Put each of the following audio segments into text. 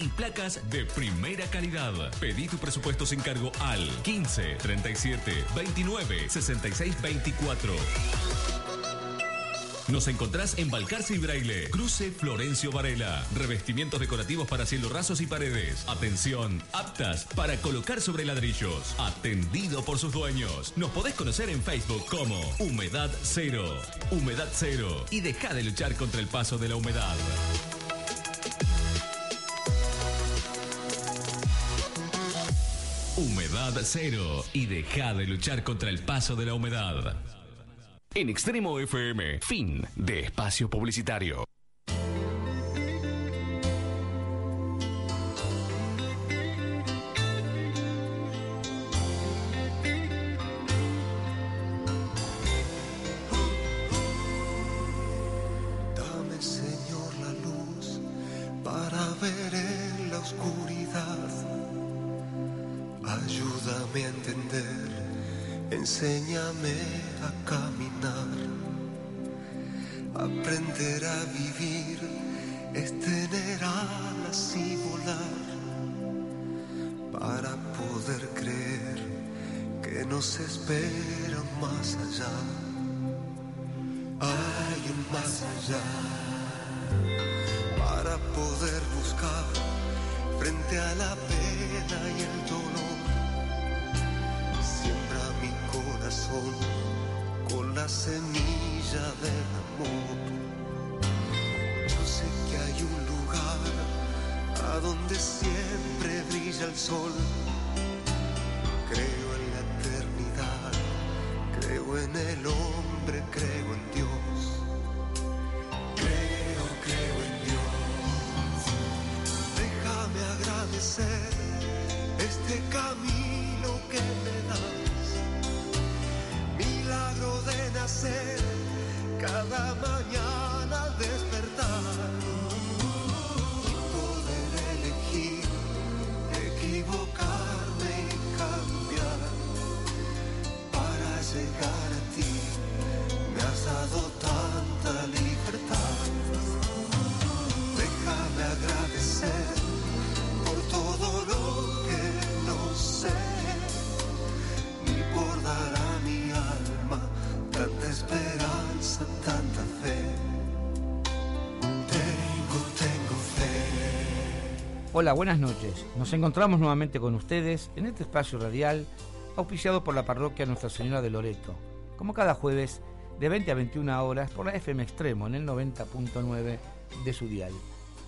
y placas de primera calidad. Pedí tu presupuesto sin cargo al 15 37 29 66 24. Nos encontrás en Balcarce y Braille, Cruce Florencio Varela. Revestimientos decorativos para cielos rasos y paredes. Atención, aptas para colocar sobre ladrillos. Atendido por sus dueños. Nos podés conocer en Facebook como Humedad Cero. Humedad Cero. Y deja de luchar contra el paso de la humedad. Cero y deja de luchar contra el paso de la humedad. En Extremo FM, fin de espacio publicitario. Hola, buenas noches. Nos encontramos nuevamente con ustedes en este espacio radial auspiciado por la parroquia Nuestra Señora de Loreto, como cada jueves de 20 a 21 horas por la FM Extremo en el 90.9 de su dial.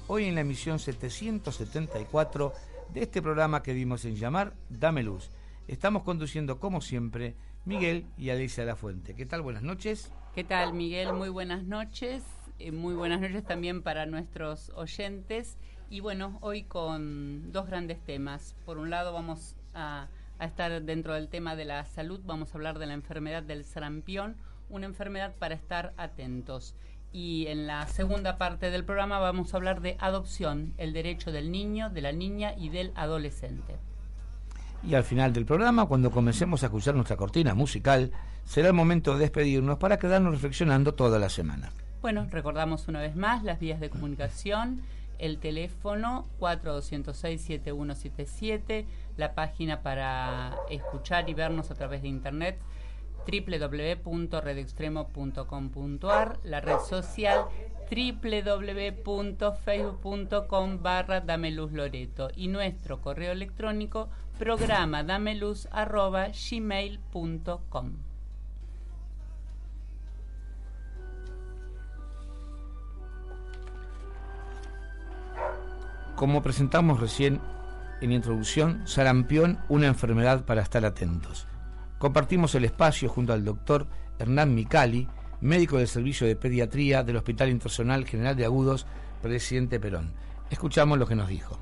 Hoy en la emisión 774 de este programa que dimos en llamar Dame Luz. Estamos conduciendo como siempre Miguel y Alicia La Fuente. ¿Qué tal? Buenas noches. ¿Qué tal, Miguel? Muy buenas noches. Eh, muy buenas noches también para nuestros oyentes. Y bueno, hoy con dos grandes temas. Por un lado vamos a, a estar dentro del tema de la salud, vamos a hablar de la enfermedad del sarampión, una enfermedad para estar atentos. Y en la segunda parte del programa vamos a hablar de adopción, el derecho del niño, de la niña y del adolescente. Y al final del programa, cuando comencemos a escuchar nuestra cortina musical, será el momento de despedirnos para quedarnos reflexionando toda la semana. Bueno, recordamos una vez más las vías de comunicación, el teléfono 4206-7177, la página para escuchar y vernos a través de internet www.redextremo.com.ar, la red social www.facebook.com barra y nuestro correo electrónico programa dameluz arroba. Como presentamos recién en introducción, sarampión, una enfermedad para estar atentos. Compartimos el espacio junto al doctor Hernán Micali, médico del Servicio de Pediatría del Hospital Internacional General de Agudos, presidente Perón. Escuchamos lo que nos dijo.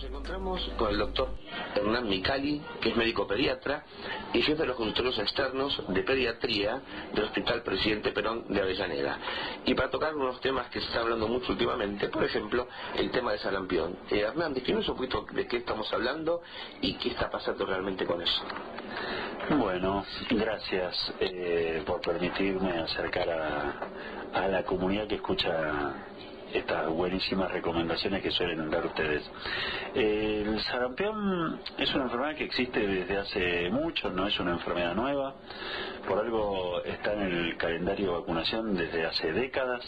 Nos encontramos con el doctor Hernán Micali, que es médico pediatra y jefe de los consultorios externos de pediatría del Hospital Presidente Perón de Avellaneda. Y para tocar unos temas que se está hablando mucho últimamente, por ejemplo, el tema de sarampión. Eh, Hernán, define un poquito de qué estamos hablando y qué está pasando realmente con eso. Bueno, gracias eh, por permitirme acercar a la comunidad que escucha estas buenísimas recomendaciones que suelen dar ustedes. el sarampión es una enfermedad que existe desde hace mucho, no es una enfermedad nueva, por algo está en el calendario de vacunación desde hace décadas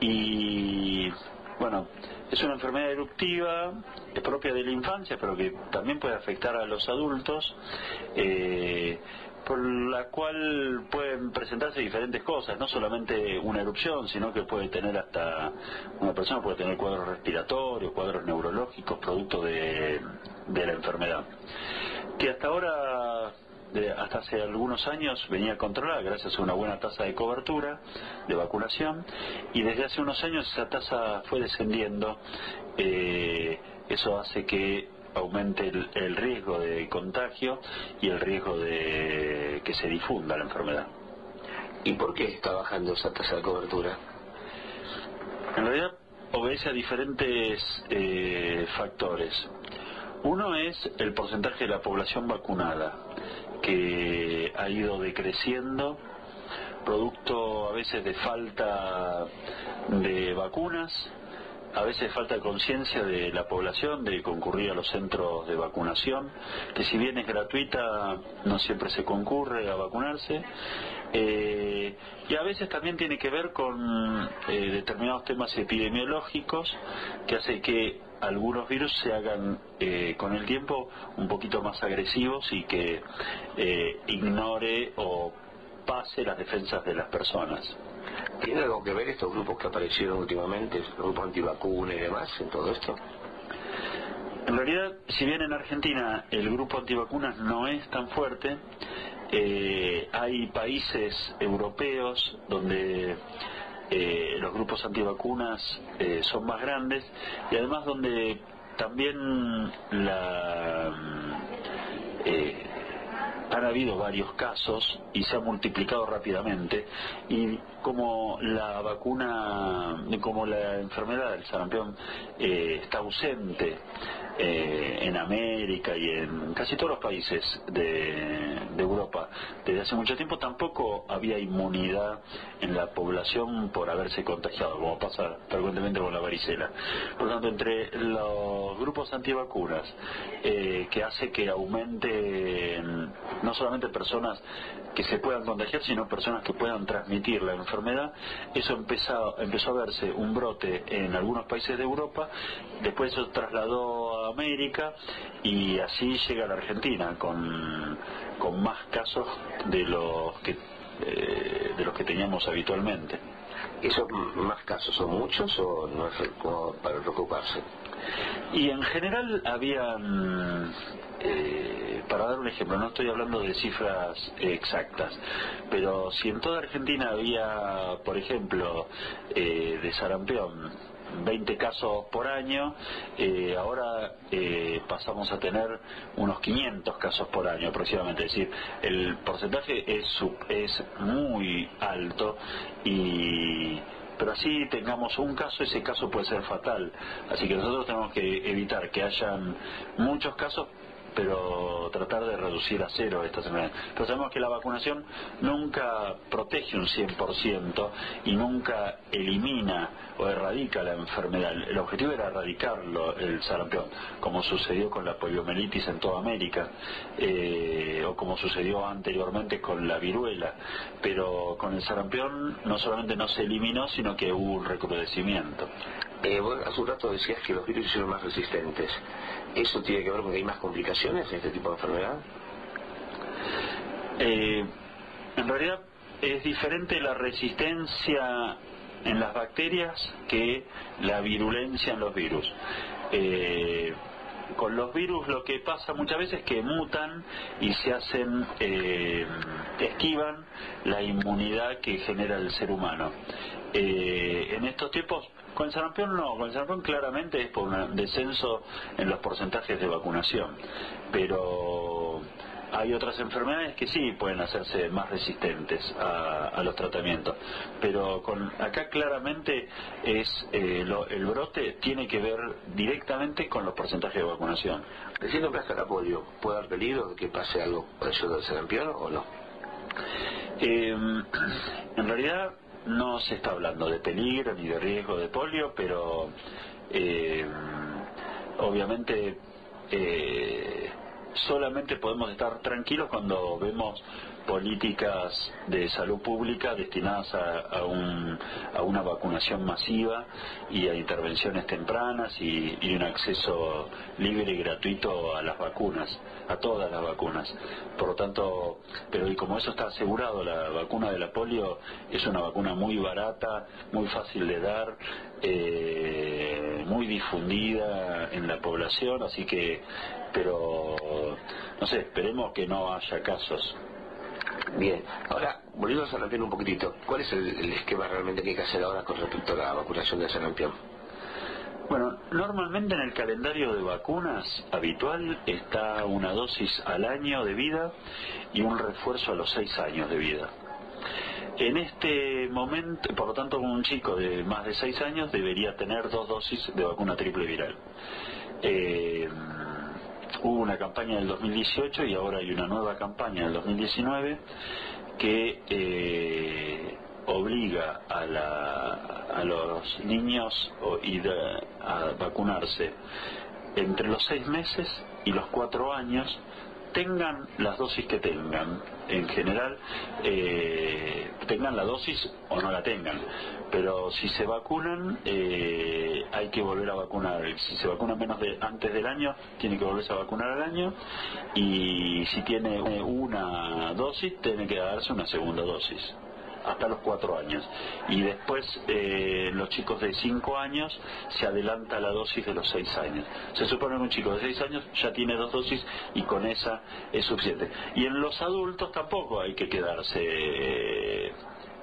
y bueno, es una enfermedad eruptiva, es propia de la infancia, pero que también puede afectar a los adultos. Eh, por la cual pueden presentarse diferentes cosas, no solamente una erupción, sino que puede tener hasta, una persona puede tener cuadros respiratorios, cuadros neurológicos, producto de, la enfermedad. Que hasta ahora, hasta hace algunos años, venía controlada gracias a una buena tasa de cobertura, de vacunación, y desde hace unos años esa tasa fue descendiendo. Eh, eso hace que aumente el, riesgo de contagio y el riesgo de que se difunda la enfermedad. ¿Y por qué está bajando esa tasa de cobertura? En realidad obedece a diferentes eh, factores. Uno es el porcentaje de la población vacunada, que ha ido decreciendo, producto a veces de falta de vacunas, a veces falta conciencia de la población de concurrir a los centros de vacunación, que si bien es gratuita, no siempre se concurre a vacunarse. Eh, y a veces también tiene que ver con eh, determinados temas epidemiológicos que hace que algunos virus se hagan eh, con el tiempo un poquito más agresivos y que ignore o pase las defensas de las personas. ¿Tiene algo que ver estos grupos que aparecieron últimamente, el grupo antivacuna y demás, en todo esto? En realidad, si bien en Argentina el grupo antivacunas no es tan fuerte, eh, hay países europeos donde eh, los grupos antivacunas eh, son más grandes y además donde también la han habido varios casos y se ha multiplicado rápidamente y como la vacuna, como la enfermedad del sarampión eh, está ausente eh, en América y en casi todos los países de, Europa desde hace mucho tiempo, tampoco había inmunidad en la población por haberse contagiado, como pasa frecuentemente con la varicela. Por lo tanto, entre los grupos antivacunas, eh, que hace que aumenten no solamente personas que se puedan contagiar, sino personas que puedan transmitir la enfermedad, eso empezó, empezó a verse un brote en algunos países de Europa, después eso trasladó a América y así llega a la Argentina con, con más casos de los que eh, de los que teníamos habitualmente. ¿Esos más casos son muchos o no es como para preocuparse? Y en general habían, eh, para dar un ejemplo, no estoy hablando de cifras exactas, pero si en toda Argentina había, por ejemplo, eh, de sarampión, 20 casos por año, eh, ahora eh, pasamos a tener unos 500 casos por año aproximadamente, es decir, el porcentaje es, es muy alto y pero así tengamos un caso, ese caso puede ser fatal. Así que nosotros tenemos que evitar que hayan muchos casos pero tratar de reducir a cero estas enfermedades. Pero sabemos que la vacunación nunca protege un 100% y nunca elimina o erradica la enfermedad. El objetivo era erradicarlo, el sarampión, como sucedió con la poliomielitis en toda América, eh, o como sucedió anteriormente con la viruela. Pero con el sarampión no solamente no se eliminó, sino que hubo un recrudecimiento. Eh, hace un rato decías que los virus son más resistentes. ¿Eso tiene que ver con hay más complicaciones en este tipo de enfermedad? Eh, en realidad es diferente la resistencia en las bacterias que la virulencia en los virus. Eh, con los virus lo que pasa muchas veces es que mutan y se hacen, eh, esquivan la inmunidad que genera el ser humano. en estos tiempos con el sarampión no, con el sarampión claramente es por un descenso en los porcentajes de vacunación, pero hay otras enfermedades que sí pueden hacerse más resistentes a, los tratamientos, pero con acá claramente es eh, el brote tiene que ver directamente con los porcentajes de vacunación. Recién nombraste la polio, ¿puede haber peligro de que pase algo por eso del sarampión o no? Eh, en realidad no se está hablando de peligro ni de riesgo de polio, pero eh, obviamente eh, solamente podemos estar tranquilos cuando vemos políticas de salud pública destinadas a, una vacunación masiva y a intervenciones tempranas y, un acceso libre y gratuito a las vacunas, a todas las vacunas. Por lo tanto, pero y como eso está asegurado, la vacuna de la polio es una vacuna muy barata, muy fácil de dar, eh, muy difundida en la población, así que, pero no sé, esperemos que no haya casos. Bien, ahora, volviendo a sarampión un poquitito, ¿cuál es el, esquema realmente que hay que hacer ahora con respecto a la vacunación de sarampión? Bueno, normalmente en el calendario de vacunas habitual está una dosis al año de vida y un refuerzo a los seis años de vida. En este momento, por lo tanto, un chico de más de seis años debería tener dos dosis de vacuna triple viral. Eh, hubo una campaña en el 2018 y ahora hay una nueva campaña en el 2019 que eh, obliga a, los niños a vacunarse entre los seis meses y los cuatro años tengan las dosis que tengan, en general, eh, tengan la dosis o no la tengan. Pero si se vacunan, eh, hay que volver a vacunar. Si se vacunan menos de antes del año, tiene que volverse a vacunar al año. Y si tiene una dosis, tiene que darse una segunda dosis hasta los cuatro años. Y después eh, los chicos de cinco años se adelanta la dosis de los seis años. Se supone que un chico de seis años ya tiene dos dosis y con esa es suficiente. Y en los adultos tampoco hay que quedarse, eh,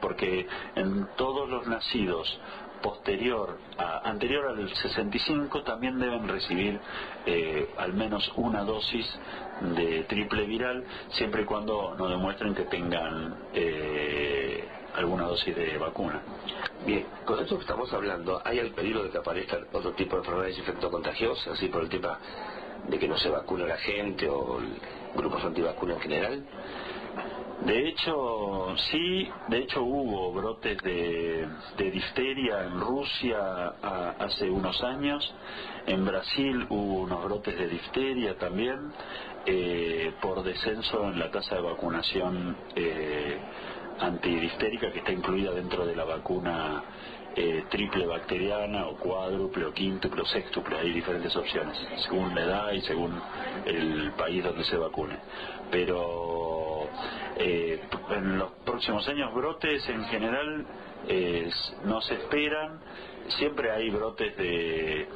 porque en todos los nacidos posterior a, anterior al 65 también deben recibir eh, al menos una dosis de triple viral siempre y cuando no demuestren que tengan eh, alguna dosis de vacuna. Bien, con esto que estamos hablando, ¿hay el peligro de que aparezcan otro tipo de enfermedades infectocontagiosas, así por el tema de que no se vacuna la gente o grupos antivacunas en general? De hecho, sí, de hecho hubo brotes de, difteria en Rusia hace unos años, en Brasil hubo unos brotes de difteria también, eh, por descenso en la tasa de vacunación eh, antidistérica que está incluida dentro de la vacuna eh, triple bacteriana o cuádruple o quíntuple o sextuple. Hay diferentes opciones según la edad y según el país donde se vacune. Pero eh, en los próximos años brotes en general no se esperan. Siempre hay brotes de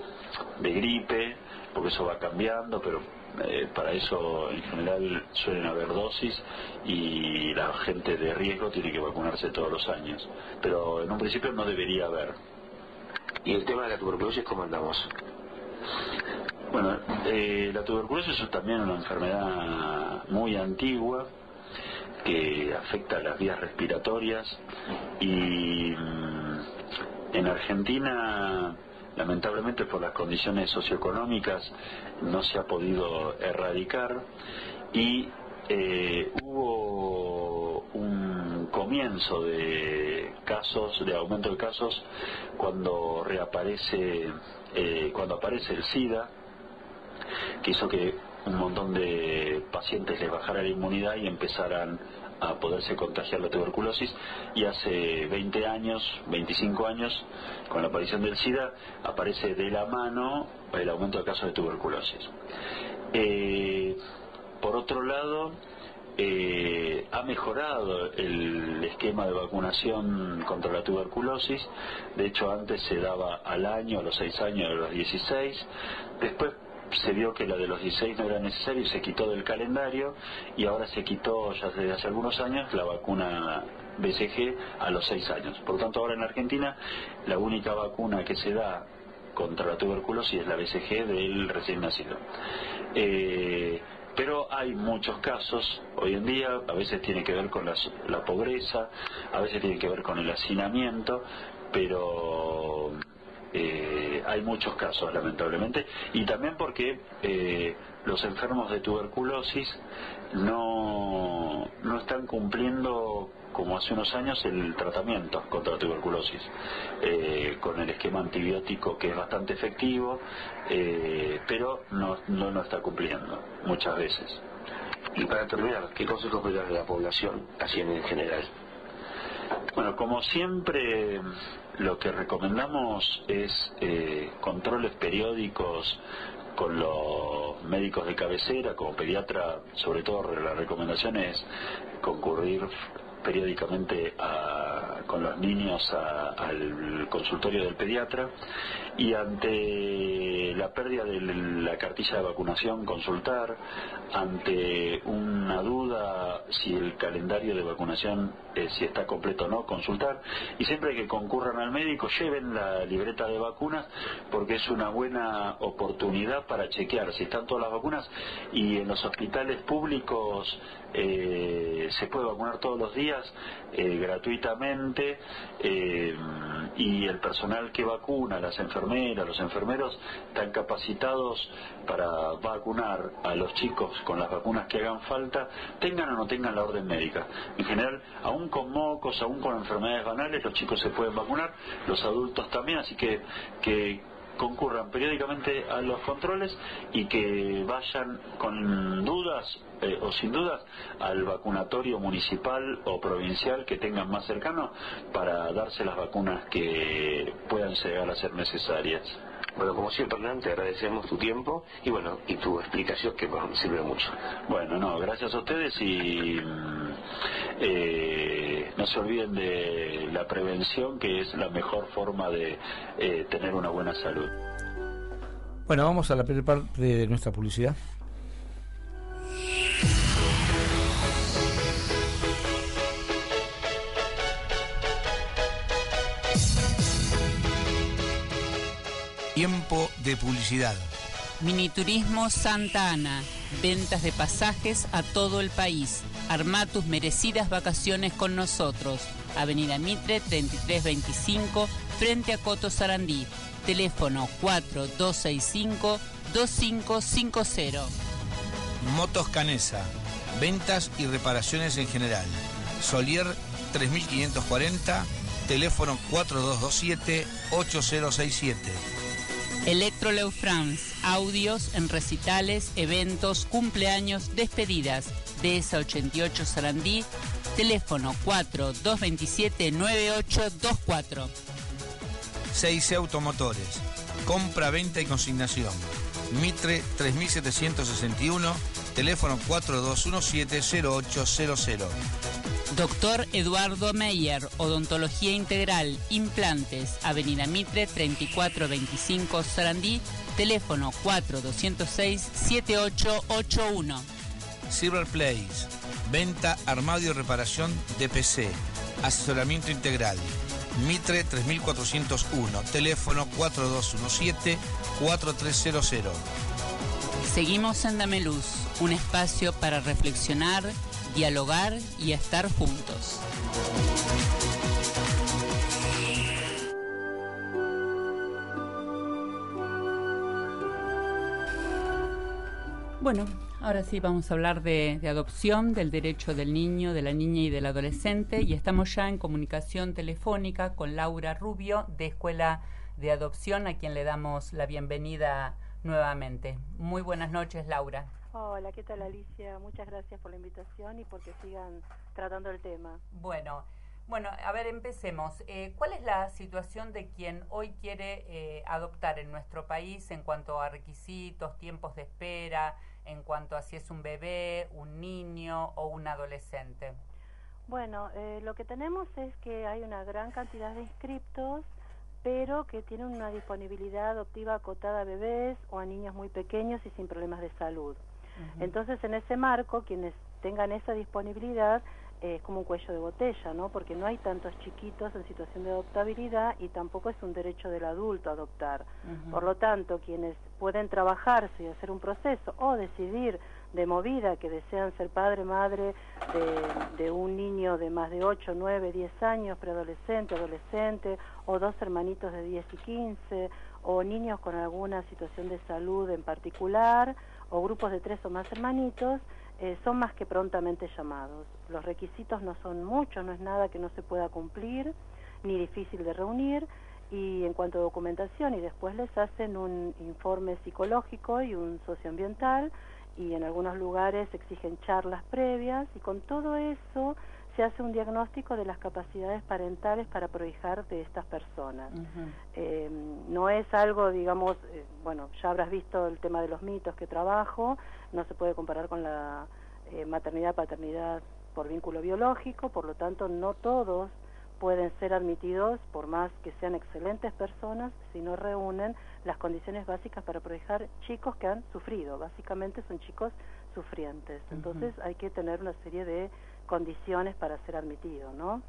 gripe, porque eso va cambiando, pero eh, para eso en general suelen haber dosis y la gente de riesgo tiene que vacunarse todos los años. Pero en un principio no debería haber. ¿Y el tema de la tuberculosis cómo andamos? Bueno, eh, la tuberculosis es también una enfermedad muy antigua que afecta las vías respiratorias y mm, en Argentina lamentablemente por las condiciones socioeconómicas no se ha podido erradicar y eh, hubo un comienzo de casos, de aumento de casos cuando reaparece, eh, cuando aparece el SIDA, que hizo que un montón de pacientes les bajara la inmunidad y empezaran a poderse contagiar la tuberculosis y hace 20 años, 25 años, con la aparición del SIDA, aparece de la mano el aumento de casos de tuberculosis. Eh, por otro lado, eh, ha mejorado el esquema de vacunación contra la tuberculosis. De hecho, antes se daba al año, a los 6 años, a los 16. Después se vio que la de los 16 no era necesario y se quitó del calendario y ahora se quitó ya desde hace algunos años la vacuna BCG a los 6 años. Por tanto, ahora en Argentina la única vacuna que se da contra la tuberculosis es la BCG del recién nacido. Eh, pero hay muchos casos hoy en día, a veces tiene que ver con la pobreza, a veces tiene que ver con el hacinamiento, pero eh, hay muchos casos, lamentablemente, y también porque eh, los enfermos de tuberculosis no, no están cumpliendo como hace unos años, el tratamiento contra tuberculosis, eh, con el esquema antibiótico que es bastante efectivo, eh, pero no, no, no está cumpliendo muchas veces. Y para terminar, ¿qué consejos me de la población, así en general? Bueno, como siempre, lo que recomendamos es eh, controles periódicos con los médicos de cabecera, como pediatra, sobre todo la recomendación es concurrir periódicamente con los niños al consultorio del pediatra y ante la pérdida de la cartilla de vacunación consultar, ante una duda si el calendario de vacunación eh, si está completo o no, consultar. Y siempre que concurran al médico lleven la libreta de vacunas porque es una buena oportunidad para chequear si están todas las vacunas y en los hospitales públicos eh, se puede vacunar todos los días eh, gratuitamente y el personal que vacuna, las enfermeras, los enfermeros están capacitados para vacunar a los chicos con las vacunas que hagan falta, tengan o no tengan la orden médica. En general, aún con mocos, aún con enfermedades banales, los chicos se pueden vacunar, los adultos también, así que, que concurran periódicamente a los controles y que vayan con dudas eh, o sin dudas al vacunatorio municipal o provincial que tengan más cercano para darse las vacunas que puedan llegar a ser necesarias. Bueno, como siempre, Hernán, te agradecemos tu tiempo y bueno, y tu explicación que nos sirve mucho. Bueno, no, gracias a ustedes y mm, eh, no se olviden de la prevención, que es la mejor forma de eh, tener una buena salud. Bueno, vamos a la primera parte de nuestra publicidad. Tiempo de publicidad. Miniturismo Santa Ana. Ventas de pasajes a todo el país. Arma tus merecidas vacaciones con nosotros. Avenida Mitre 3325, frente a Coto Sarandí. Teléfono 4265-2550. Motos Canesa. Ventas y reparaciones en general. Solier 3540. Teléfono 4227-8067. Electroleu France, audios en recitales, eventos, cumpleaños, despedidas. DS88 Sarandí, teléfono 4227-9824. 6 Automotores, compra, venta y consignación. Mitre 3761, teléfono 4217-0800. Doctor Eduardo Meyer, Odontología Integral, Implantes, Avenida Mitre 3425 Sarandí, teléfono 4206-7881. Silver Place, venta, armadio y reparación de PC, asesoramiento integral. Mitre 3401, teléfono 4217-4300. Seguimos en Dameluz, un espacio para reflexionar dialogar y estar juntos. Bueno, ahora sí vamos a hablar de, adopción, del derecho del niño, de la niña y del adolescente y estamos ya en comunicación telefónica con Laura Rubio de Escuela de Adopción, a quien le damos la bienvenida nuevamente. Muy buenas noches, Laura. Hola, ¿qué tal Alicia? Muchas gracias por la invitación y porque sigan tratando el tema. Bueno, bueno, a ver, empecemos. Eh, ¿Cuál es la situación de quien hoy quiere eh, adoptar en nuestro país en cuanto a requisitos, tiempos de espera, en cuanto a si es un bebé, un niño o un adolescente? Bueno, eh, lo que tenemos es que hay una gran cantidad de inscriptos, pero que tienen una disponibilidad adoptiva acotada a bebés o a niños muy pequeños y sin problemas de salud. Entonces, en ese marco, quienes tengan esa disponibilidad es como un cuello de botella, ¿no? Porque no hay tantos chiquitos en situación de adoptabilidad y tampoco es un derecho del adulto adoptar. Por lo tanto, quienes pueden trabajarse y hacer un proceso o decidir de movida que desean ser padre, madre de, de, un niño de más de 8, 9, 10 años, preadolescente, adolescente, o dos hermanitos de 10 y 15, o niños con alguna situación de salud en particular, o grupos de tres o más hermanitos, eh, son más que prontamente llamados. Los requisitos no son muchos, no es nada que no se pueda cumplir ni difícil de reunir y en cuanto a documentación y después les hacen un informe psicológico y un socioambiental y en algunos lugares exigen charlas previas y con todo eso se hace un diagnóstico de las capacidades parentales para prohijar de estas personas. Eh, no es algo, digamos, eh, bueno, ya habrás visto el tema de los mitos que trabajo, no se puede comparar con la eh, maternidad, paternidad por vínculo biológico, por lo tanto no todos pueden ser admitidos, por más que sean excelentes personas, si no reúnen las condiciones básicas para proteger chicos que han sufrido. Básicamente son chicos sufrientes. Entonces hay que tener una serie de condiciones para ser admitido, ¿no?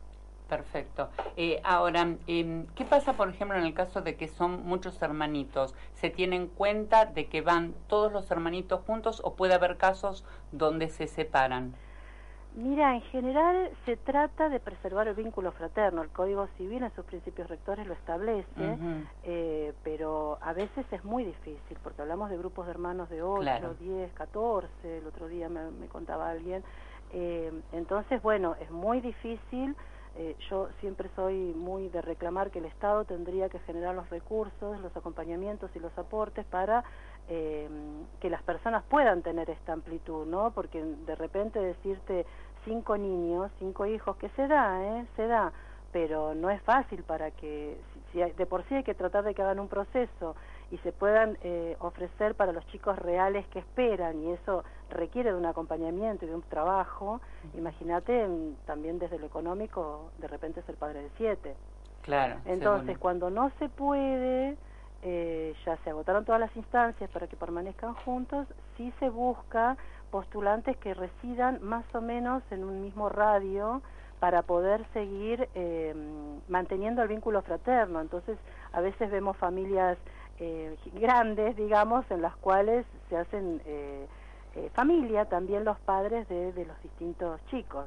Perfecto. Eh, ahora, em, ¿qué pasa, por ejemplo, en el caso de que son muchos hermanitos? ¿Se tiene en cuenta de que van todos los hermanitos juntos o puede haber casos donde se separan? Mira, en general se trata de preservar el vínculo fraterno. El Código Civil en sus principios rectores lo establece, eh, pero a veces es muy difícil, porque hablamos de grupos de hermanos de 8, 10, 14, el otro día me, contaba alguien. Eh, entonces, bueno, es muy difícil. Eh, yo siempre soy muy de reclamar que el Estado tendría que generar los recursos, los acompañamientos y los aportes para eh, que las personas puedan tener esta amplitud, ¿no? Porque de repente decirte cinco niños, cinco hijos, que se da, ¿eh? Se da, pero no es fácil para que, si, de por sí hay que tratar de que hagan un proceso y se puedan eh, ofrecer para los chicos reales que esperan y eso requiere de un acompañamiento y de un trabajo, imagínate también desde lo económico, de repente es el padre de siete. Claro. Entonces, cuando no se puede eh, ya se agotaron todas las instancias para que permanezcan juntos, sí se busca postulantes que residan más o menos en un mismo radio para poder seguir eh, manteniendo el vínculo fraterno. Entonces, a veces vemos familias eh, grandes, digamos, en las cuales se hacen familia también los padres de, los distintos chicos.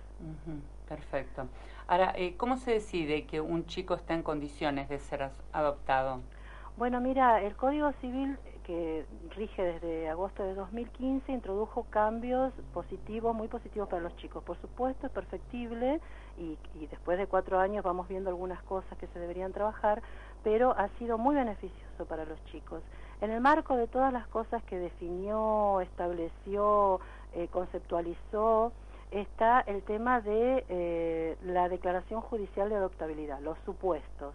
Perfecto. Ahora, ¿cómo se decide que un chico está en condiciones de ser adoptado? Bueno, mira, el Código Civil que rige desde agosto de 2015 introdujo cambios positivos, muy positivos para los chicos. Por supuesto, es perfectible y, después de cuatro años vamos viendo algunas cosas que se deberían trabajar, pero ha sido muy beneficioso para los chicos. En el marco de todas las cosas que definió, estableció, eh, conceptualizó, está el tema de eh, la declaración judicial de adoptabilidad, los supuestos.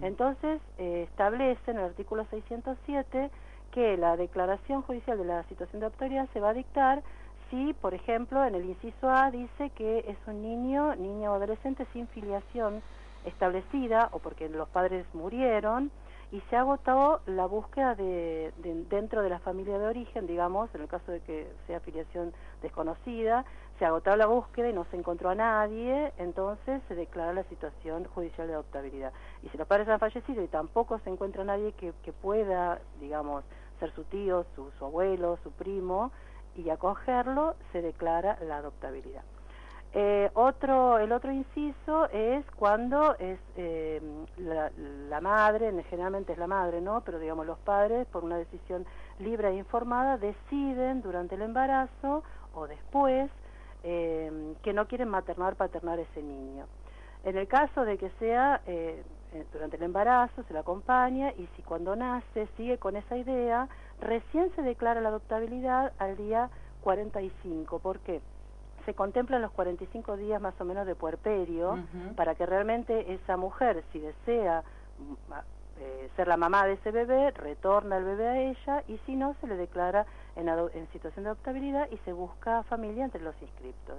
Entonces, eh, establece en el artículo 607 que la declaración judicial de la situación de autoridad se va a dictar si, por ejemplo, en el inciso A dice que es un niño, niña o adolescente sin filiación establecida o porque los padres murieron y se agotado la búsqueda de, dentro de la familia de origen, digamos, en el caso de que sea filiación desconocida, se agotado la búsqueda y no se encontró a nadie, entonces se declara la situación judicial de adoptabilidad. Y si los padres han fallecido y tampoco se encuentra nadie que, pueda, digamos, ser su tío, su, su abuelo, su primo, y acogerlo, se declara la adoptabilidad. Eh, otro, el otro inciso es cuando es eh, la, madre, generalmente es la madre, ¿no? Pero digamos los padres, por una decisión libre e informada, deciden durante el embarazo o después eh, que no quieren maternar, paternar ese niño. En el caso de que sea durante el embarazo, se le acompaña y si cuando nace sigue con esa idea, recién se declara la adoptabilidad al día 45. ¿Por qué? Se contemplan los 45 días más o menos de puerperio para que realmente esa mujer, si desea mm, eh, ser la mamá de ese bebé, retorna el bebé a ella y si no, se le declara en, en situación de adoptabilidad y se busca familia entre los inscriptos.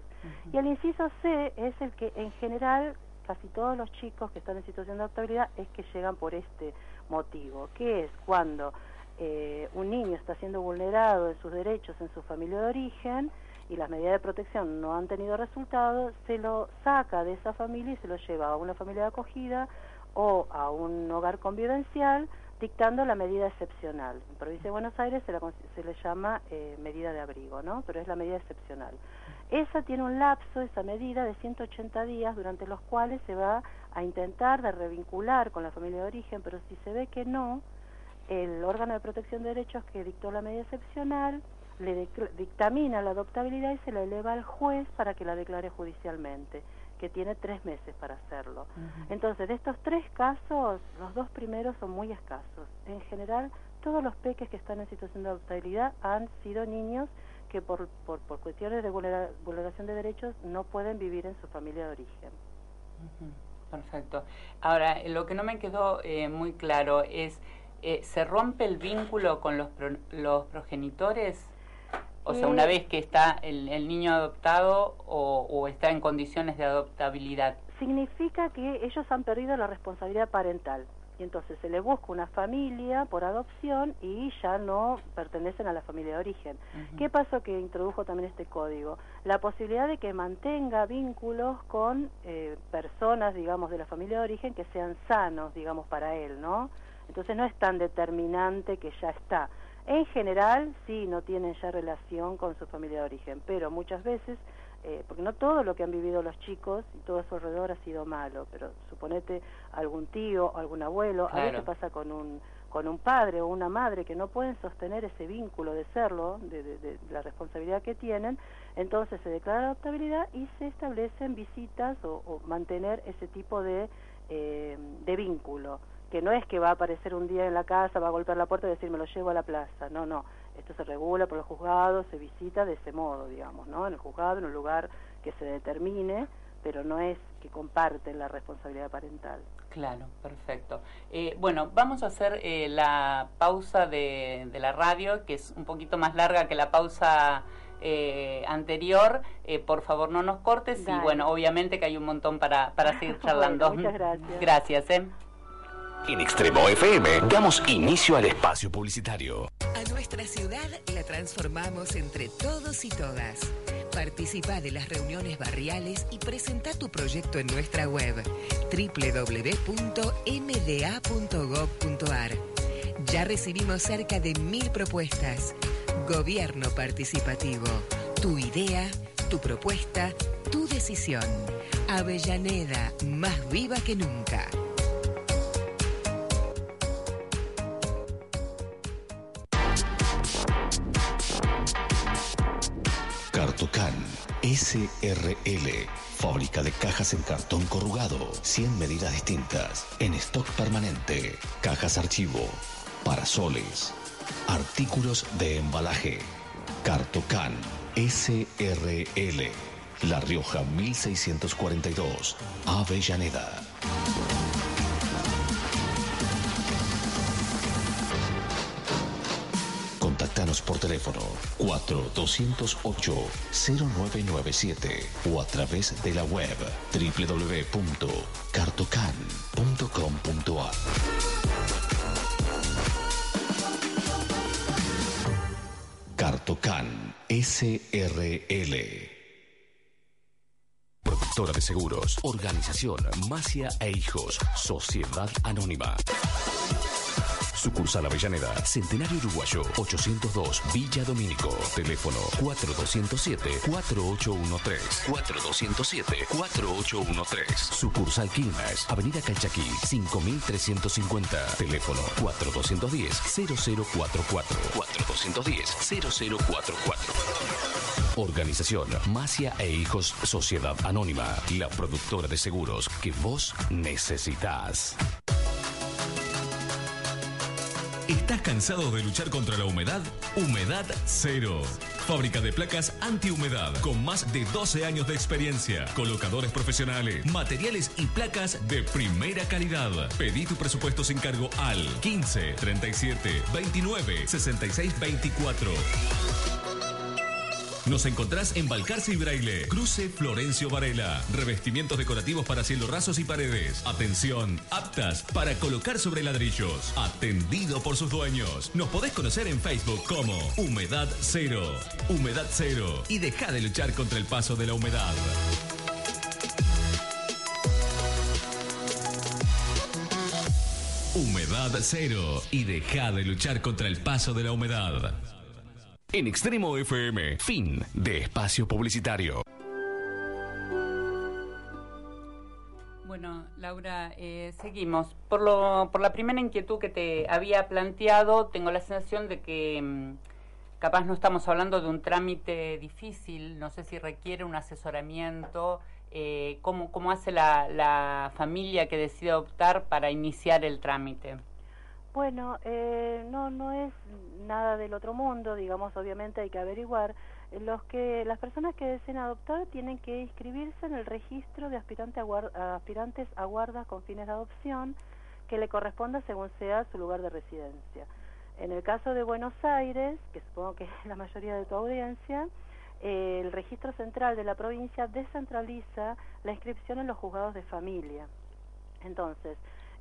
Y el inciso C es el que en general casi todos los chicos que están en situación de adoptabilidad es que llegan por este motivo, que es cuando eh, un niño está siendo vulnerado en sus derechos en su familia de origen, y las medidas de protección no han tenido resultado, se lo saca de esa familia y se lo lleva a una familia de acogida o a un hogar convivencial dictando la medida excepcional. En provincia de Buenos Aires se, se le llama eh, medida de abrigo, ¿no? Pero es la medida excepcional. Esa tiene un lapso, esa medida, de 180 días durante los cuales se va a intentar de revincular con la familia de origen, pero si se ve que no, el órgano de protección de derechos que dictó la medida excepcional le dictamina la adoptabilidad y se la eleva al juez para que la declare judicialmente que tiene tres meses para hacerlo. Entonces, de estos tres casos, los dos primeros son muy escasos. En general, todos los peques que están en situación de adoptabilidad han sido niños que por, por, por cuestiones de vulneración de derechos no pueden vivir en su familia de origen. Perfecto. Ahora, lo que no me quedó eh, muy claro es, eh, ¿se rompe el vínculo con los, los progenitores? O sea, una vez que está el, niño adoptado o, está en condiciones de adoptabilidad. Significa que ellos han perdido la responsabilidad parental. Y entonces se le busca una familia por adopción y ya no pertenecen a la familia de origen. ¿Qué pasó que introdujo también este código? La posibilidad de que mantenga vínculos con eh, personas, digamos, de la familia de origen que sean sanos, digamos, para él, ¿no? Entonces no es tan determinante que ya está. En general, sí, no tienen ya relación con su familia de origen, pero muchas veces, eh, porque no todo lo que han vivido los chicos y todo a su alrededor ha sido malo, pero suponete algún tío, o algún abuelo, a veces pasa con un con un padre o una madre que no pueden sostener ese vínculo de serlo, de, la responsabilidad que tienen, entonces se declara adoptabilidad y se establecen visitas o, mantener ese tipo de, eh, de vínculo que no es que va a aparecer un día en la casa, va a golpear la puerta y decir me lo llevo a la plaza, no, no, esto se regula por el juzgado, se visita de ese modo, digamos, ¿no? En el juzgado, en un lugar que se determine, pero no es que comparten la responsabilidad parental. Claro, perfecto. Eh, bueno, vamos a hacer eh, la pausa de, la radio, que es un poquito más larga que la pausa eh, anterior. por favor, no nos cortes y bueno, obviamente que hay un montón para, para seguir charlando. muchas gracias. Gracias. En Extremo FM damos inicio al espacio publicitario. A nuestra ciudad la transformamos entre todos y todas. Participa de las reuniones barriales y presenta tu proyecto en nuestra web www.mda.gov.ar. Ya recibimos cerca de mil propuestas. Gobierno participativo. Tu idea, tu propuesta, tu decisión. Avellaneda, más viva que nunca. Cartocan SRL. Fábrica de cajas en cartón corrugado. 100 medidas distintas. En stock permanente. Cajas archivo. Parasoles. Artículos de embalaje. Cartocan SRL. La Rioja 1642. Avellaneda. Por teléfono 4208-0997 o a través de la web www.cartocan.com.ar. Cartocan SRL. Productora de seguros. Organización Masia e Hijos. Sociedad Anónima. Sucursal Avellaneda, Centenario Uruguayo, 802, Villa Domínico. Teléfono 4207-4813. 4207-4813. Sucursal Quilmes, Avenida Calchaquí, 5350. Teléfono 4210-0044. 4210-0044. Organización Masia e Hijos Sociedad Anónima, la productora de seguros que vos necesitas. ¿Estás cansado de luchar contra la humedad? Humedad Cero. Fábrica de placas antihumedad con más de 12 años de experiencia. Colocadores profesionales, materiales y placas de primera calidad. Pedí tu presupuesto sin cargo al 15 37 29 66 24. Nos encontrás en Balcarce y Braille, Cruce Florencio Varela. Revestimientos decorativos para cielos rasos y paredes. Atención, aptas para colocar sobre ladrillos. Atendido por sus dueños. Nos podés conocer en Facebook como Humedad Cero. Humedad Cero. Y deja de luchar contra el paso de la humedad. Humedad Cero. Y deja de luchar contra el paso de la humedad. En Extremo FM, fin de espacio publicitario. Bueno, Laura, eh, seguimos. Por, lo, por la primera inquietud que te había planteado, tengo la sensación de que mm, capaz no estamos hablando de un trámite difícil, no sé si requiere un asesoramiento, eh, ¿cómo, ¿cómo, hace la, la, familia que decide adoptar para iniciar el trámite? Bueno, eh, no, no es nada del otro mundo, digamos, obviamente hay que averiguar. Los que, las personas que deseen adoptar tienen que inscribirse en el registro de aspirante a aspirantes a guarda con fines de adopción que le corresponda según sea su lugar de residencia. En el caso de Buenos Aires, que supongo que es la mayoría de tu audiencia, eh, el registro central de la provincia descentraliza la inscripción en los juzgados de familia. Entonces,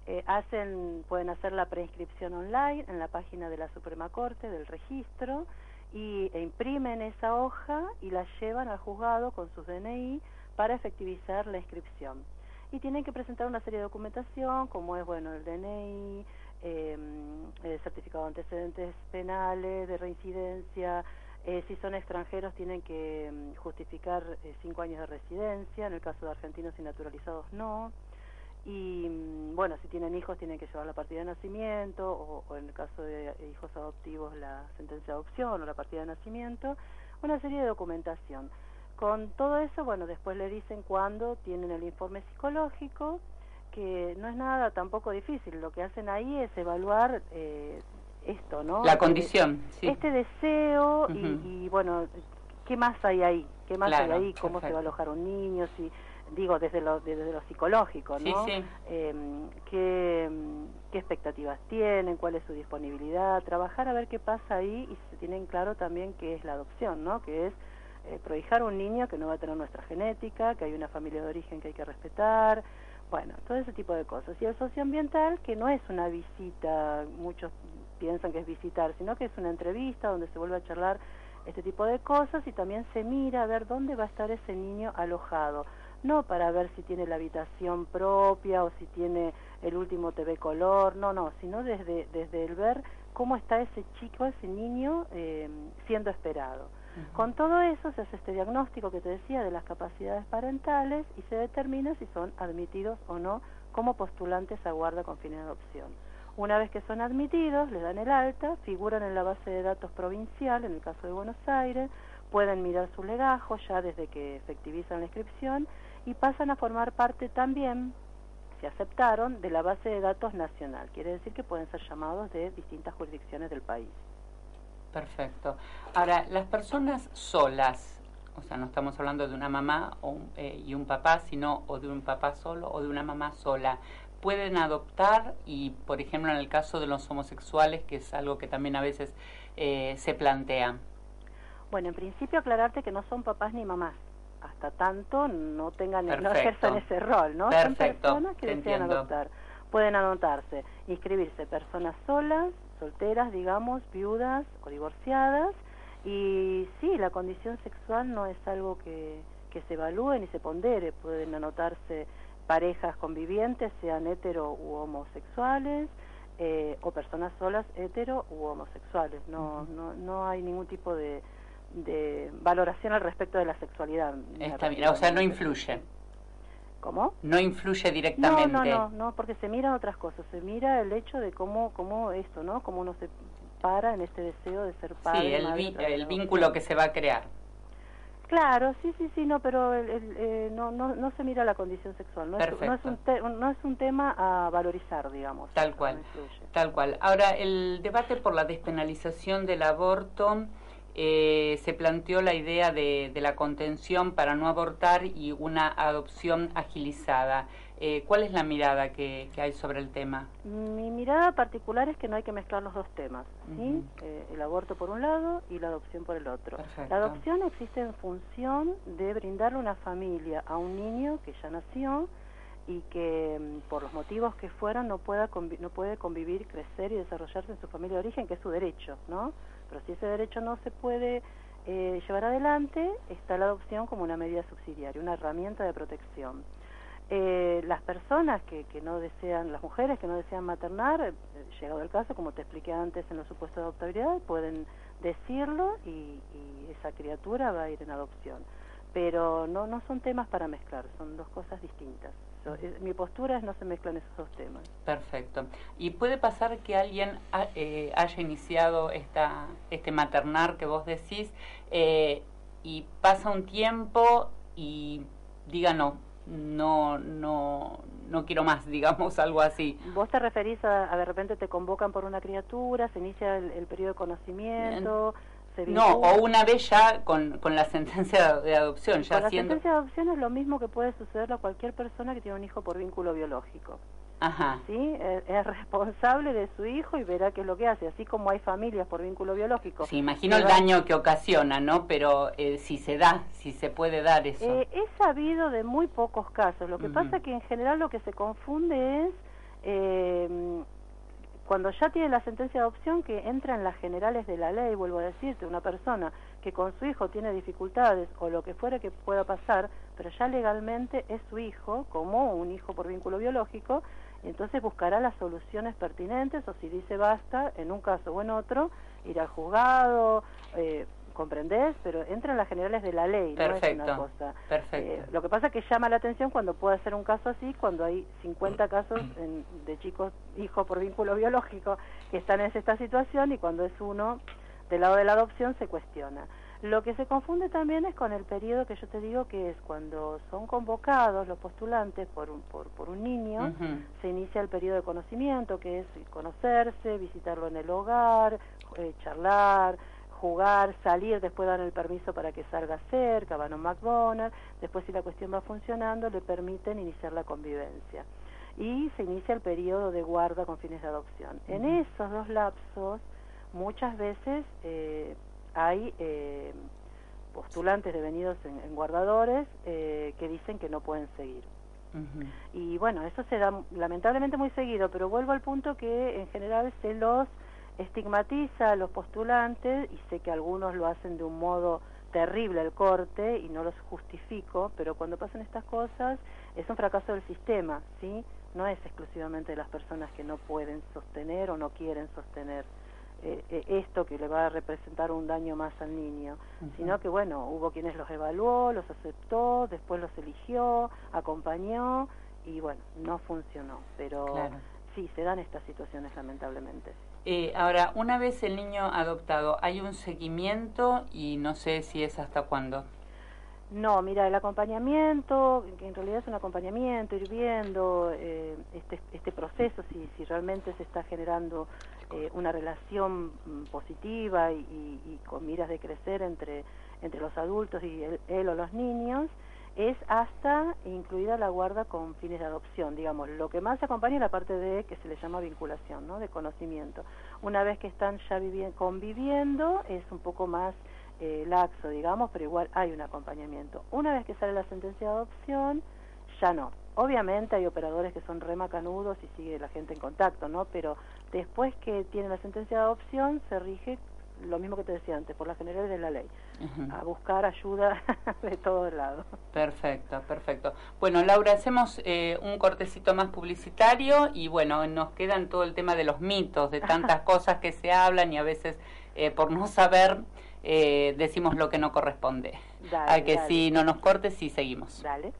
eh, hacen, pueden hacer la preinscripción online en la página de la Suprema Corte del registro y e imprimen esa hoja y la llevan al juzgado con sus DNI para efectivizar la inscripción. Y tienen que presentar una serie de documentación, como es bueno el DNI, em, el certificado de antecedentes penales, de reincidencia. Eh, si son extranjeros tienen que em, justificar eh, cinco años de residencia, en el caso de argentinos y naturalizados no y mm, bueno, si tienen hijos tienen que llevar la partida de nacimiento o, en el caso de hijos adoptivos la sentencia de adopción o la partida de nacimiento, una serie de documentación. Con todo eso, bueno, después le dicen cuándo tienen el informe psicológico, que no es nada tampoco difícil, lo que hacen ahí es evaluar eh, esto, ¿no? La condición, sí. Este deseo y, bueno, ¿qué más hay ahí? ¿Qué más hay ahí? ¿Cómo se va a alojar un niño? Si digo desde lo, desde lo psicológico, ¿no? Em, ¿qué, ¿qué, expectativas tienen? ¿Cuál es su disponibilidad? Trabajar a ver qué pasa ahí y se tienen claro también qué es la adopción, ¿no? Que es eh, prohijar un niño que no va a tener nuestra genética, que hay una familia de origen que hay que respetar, bueno, todo ese tipo de cosas. Y el socioambiental, que no es una visita, muchos piensan que es visitar, sino que es una entrevista donde se vuelve a charlar este tipo de cosas y también se mira a ver dónde va a estar ese niño alojado no para ver si tiene la habitación propia o si tiene el último TV color, no, no, sino desde, desde el ver cómo está ese chico, ese niño eh, siendo esperado. Con todo eso se hace este diagnóstico que te decía de las capacidades parentales y se determina si son admitidos o no como postulantes a guarda con fines de adopción. Una vez que son admitidos, le dan el alta, figuran en la base de datos provincial, en el caso de Buenos Aires, pueden mirar su legajo ya desde que efectivizan la inscripción y pasan a formar parte también, se aceptaron, de la base de datos nacional. Quiere decir que pueden ser llamados de distintas jurisdicciones del país. Perfecto. Ahora, las personas solas, o sea, no estamos hablando de una mamá eh, y un papá, sino o de un papá solo o de una mamá sola, pueden adoptar y, por ejemplo, en el caso de los homosexuales, que es algo que también a veces eh, se plantea. Bueno, en principio aclararte que no son papás ni mamás hasta tanto no tengan no ejerzan ese rol, ¿no? Son personas que desean adoptar. Pueden anotarse, inscribirse personas solas, solteras, digamos, viudas o divorciadas y sí, la condición sexual no es algo que, que se evalúe ni se pondere, pueden anotarse parejas convivientes, sean hetero u homosexuales, eh, o personas solas hetero u homosexuales. No, no, no hay ningún tipo de, de valoración al respecto de la sexualidad. Está bien, o sea, no influye. ¿Cómo? No influye directamente. No, no, no, porque se miran otras cosas. Se mira el hecho de cómo, cómo esto, ¿no? Cómo uno se para en este deseo de ser padre. Sí, el, el vínculo que se va a crear. Claro, sí, sí, sí, no, pero eh, no, no, no se mira la condición sexual. No, es, no, es, un no es un tema a valorizar, digamos. Tal cual, tal cual. Ahora, el debate por la despenalización del aborto eh, se planteó la idea de, la contención para no abortar y una adopción agilizada. Eh, ¿Cuál es la mirada que, hay sobre el tema? Mi mirada particular es que no hay que mezclar los dos temas, ¿sí? Eh, el aborto por un lado y la adopción por el otro. La adopción existe en función de brindarle una familia a un niño que ya nació y que mm, por los motivos que fueran no pueda no puede convivir, crecer y desarrollarse en su familia de origen, que es su derecho, ¿no? Pero si ese derecho no se puede eh, llevar adelante, está la adopción como una medida subsidiaria, una herramienta de protección. Eh, las personas que, que, no desean, las mujeres que no desean maternar, eh, llegado el caso, como te expliqué antes en los supuestos de adoptabilidad, pueden decirlo y, y, esa criatura va a ir en adopción. Pero no, no son temas para mezclar, son dos cosas distintas. eso. Es- Mi postura es no se mezclan esos dos temas. Perfecto. ¿Y puede pasar que alguien ha- eh, haya iniciado esta, este maternar que vos decís eh, y pasa un tiempo y diga no, no, no, no quiero más, digamos algo así? ¿Vos te referís a, a de repente te convocan por una criatura, se inicia el, el periodo de conocimiento? Se No, o una vez ya con, con la sentencia de adopción, ya Con la siendo... sentencia de adopción es lo mismo que puede sucederle a cualquier persona que tiene un hijo por vínculo biológico. Ajá. ¿sí? Es, es responsable de su hijo y verá qué es lo que hace. Así como hay familias por vínculo biológico. Sí, imagino el daño que ocasiona, ¿no? Pero eh, si se da, si se puede dar eso. Eh, he sabido de muy pocos casos. Lo que Ujú. pasa es que en general lo que se confunde es eh, cuando ya tiene la sentencia de adopción que entra en las generales de la ley, vuelvo a decirte, una persona que con su hijo tiene dificultades o lo que fuera que pueda pasar, pero ya legalmente es su hijo, como un hijo por vínculo biológico, entonces buscará las soluciones pertinentes o si dice basta, en un caso o en otro, ir al juzgado, eh, ¿comprendés? Pero entra en las generales de la ley, no es una Perfecto. cosa. Perfecto. Eh, lo que pasa es que llama la atención cuando puede ser un caso así, cuando hay 50 casos en- de chicos, hijos por vínculo biológico, que están en esta situación y cuando es uno del lado de la adopción se cuestiona. Lo que se confunde también es con el periodo que yo te digo que es cuando son convocados los postulantes por un, por, por un niño, se inicia el periodo de conocimiento, que es conocerse, visitarlo en el hogar, eh, charlar, jugar, salir, después dan el permiso para que salga cerca, van a un McDonald's, después si la cuestión va funcionando le permiten iniciar la convivencia. Y se inicia el periodo de guarda con fines de adopción. En esos dos lapsos, muchas veces eh, hay eh, postulantes devenidos en, en guardadores eh, que dicen que no pueden seguir. Y bueno, eso se da lamentablemente muy seguido, pero vuelvo al punto que en general se los estigmatiza a los postulantes y sé que algunos lo hacen de un modo terrible el corte y no los justifico, pero cuando pasan estas cosas es un fracaso del sistema, ¿sí? No es exclusivamente de las personas que no pueden sostener o no quieren sostener eh, eh, esto que le va a representar un daño más al niño, sino que bueno, hubo quienes los evaluó, los aceptó, después los eligió, acompañó y bueno, no funcionó, pero Claro. sí, se dan estas situaciones lamentablemente. Eh, ahora, una vez el niño adoptado, hay un seguimiento y no sé si es hasta cuándo. No, mira, el acompañamiento, que en realidad es un acompañamiento, ir viendo eh, este, este proceso, si, si realmente se está generando eh, una relación mm, positiva y, y- con miras de crecer entre, entre los adultos y él, él o los niños, es hasta incluida la guarda con fines de adopción, digamos. Lo que más acompaña es la parte de que se le llama vinculación, ¿no? De conocimiento. Una vez que están ya vivi- conviviendo, es un poco más eh, laxo, digamos, pero igual hay un acompañamiento. Una vez que sale la sentencia de adopción, ya no. Obviamente hay operadores que son remacanudos y sigue la gente en contacto, ¿no? Pero después que tiene la sentencia de adopción, se rige lo mismo que te decía antes, por las generales de la ley, a buscar ayuda de todos lados. Perfecto, perfecto. Bueno, Laura, hacemos eh, un cortecito más publicitario y bueno, nos quedan todo el tema de los mitos, de tantas cosas que se hablan y a veces eh, por no saber eh, decimos lo que no corresponde. Dale, a que dale. si no nos cortes y seguimos. Dale.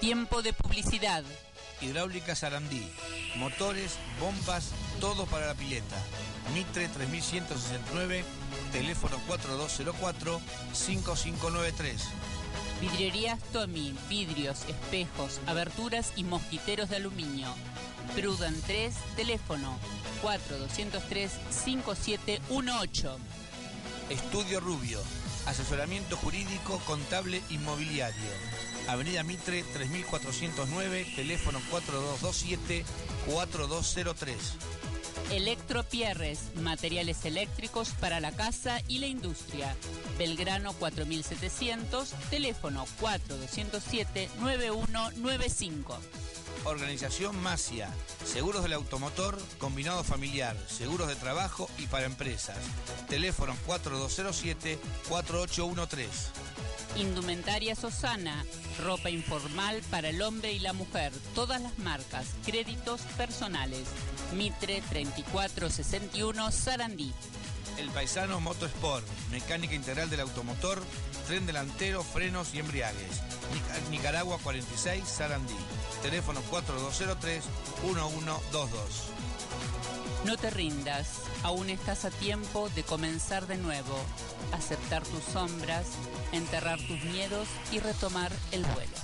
Tiempo de publicidad. Hidráulica Sarandí. Motores, bombas, todo para la pileta. Mitre 3169, teléfono 4204-5593. Vidrierías Tommy, vidrios, espejos, aberturas y mosquiteros de aluminio. Prudan 3, teléfono 4203-5718. Estudio Rubio. Asesoramiento jurídico, contable, inmobiliario. Avenida Mitre 3409, teléfono 4227-4203. Electro Pierres, materiales eléctricos para la casa y la industria. Belgrano 4700, teléfono 4207-9195. Organización Masia. Seguros del automotor, combinado familiar, seguros de trabajo y para empresas. Teléfono 4207-4813. Indumentaria Sosana, ropa informal para el hombre y la mujer, todas las marcas, créditos personales. Mitre 3461 Sarandí. El Paisano Motosport, mecánica integral del automotor, tren delantero, frenos y embriagues. Nicaragua 46, Sarandí. Teléfono 4203-1122. No te rindas, aún estás a tiempo de comenzar de nuevo, aceptar tus sombras, enterrar tus miedos y retomar el vuelo.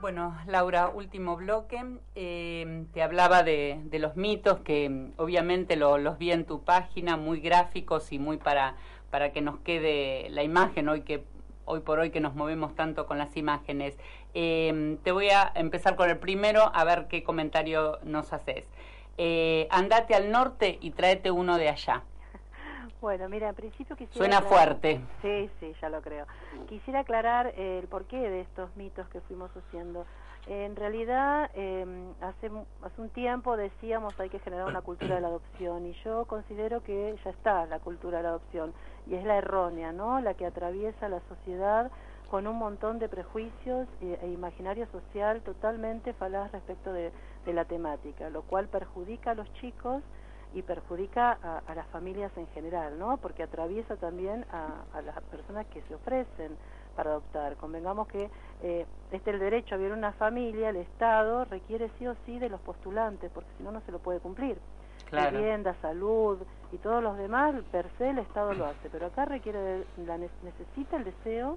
Bueno, Laura, último bloque. Eh, te hablaba de, los mitos que obviamente los vi en tu página, muy gráficos y muy para, para que nos quede la imagen hoy que hoy por hoy que nos movemos tanto con las imágenes. Eh, te voy a empezar con el primero a ver qué comentario nos haces. Eh, andate al norte y tráete uno de allá. Bueno, mira, en principio quisiera... Suena fuerte. Sí, sí, ya lo creo. Quisiera aclarar el porqué de estos mitos que fuimos haciendo. En realidad, em, hace, hace un tiempo decíamos hay que generar una cultura de la adopción y yo considero que ya está la cultura de la adopción y es la errónea, ¿no? La que atraviesa la sociedad con un montón de prejuicios e, e imaginario social totalmente falaz respecto de, la temática, lo cual perjudica a los chicos y perjudica a, las familias en general, ¿no? Porque atraviesa también a, las personas que se ofrecen para adoptar. Convengamos que eh, este el derecho a vivir una familia, el Estado requiere sí o sí de los postulantes, porque si no, no se lo puede cumplir. Vivienda, salud y todos los demás, per se el Estado lo hace, pero acá requiere, la, necesita el deseo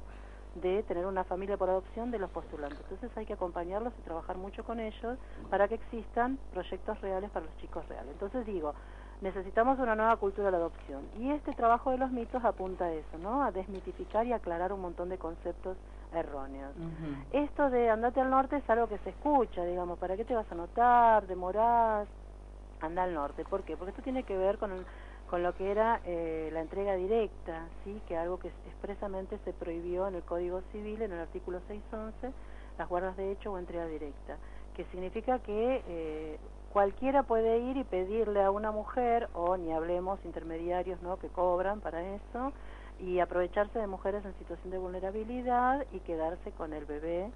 de tener una familia por adopción de los postulantes. Entonces hay que acompañarlos y trabajar mucho con ellos para que existan proyectos reales para los chicos reales. Entonces digo, necesitamos una nueva cultura de la adopción. Y este trabajo de los mitos apunta a eso, ¿no? A desmitificar y aclarar un montón de conceptos erróneos. Esto de andate al norte es algo que se escucha, digamos, ¿para qué te vas a notar? ¿Demorás? Anda al norte. ¿Por qué? Porque esto tiene que ver con el con lo que era eh, la entrega directa, sí, que algo que expresamente se prohibió en el Código Civil, en el artículo 611, las guardas de hecho o entrega directa, que significa que eh, cualquiera puede ir y pedirle a una mujer, o ni hablemos intermediarios ¿no? que cobran para eso, y aprovecharse de mujeres en situación de vulnerabilidad y quedarse con el bebé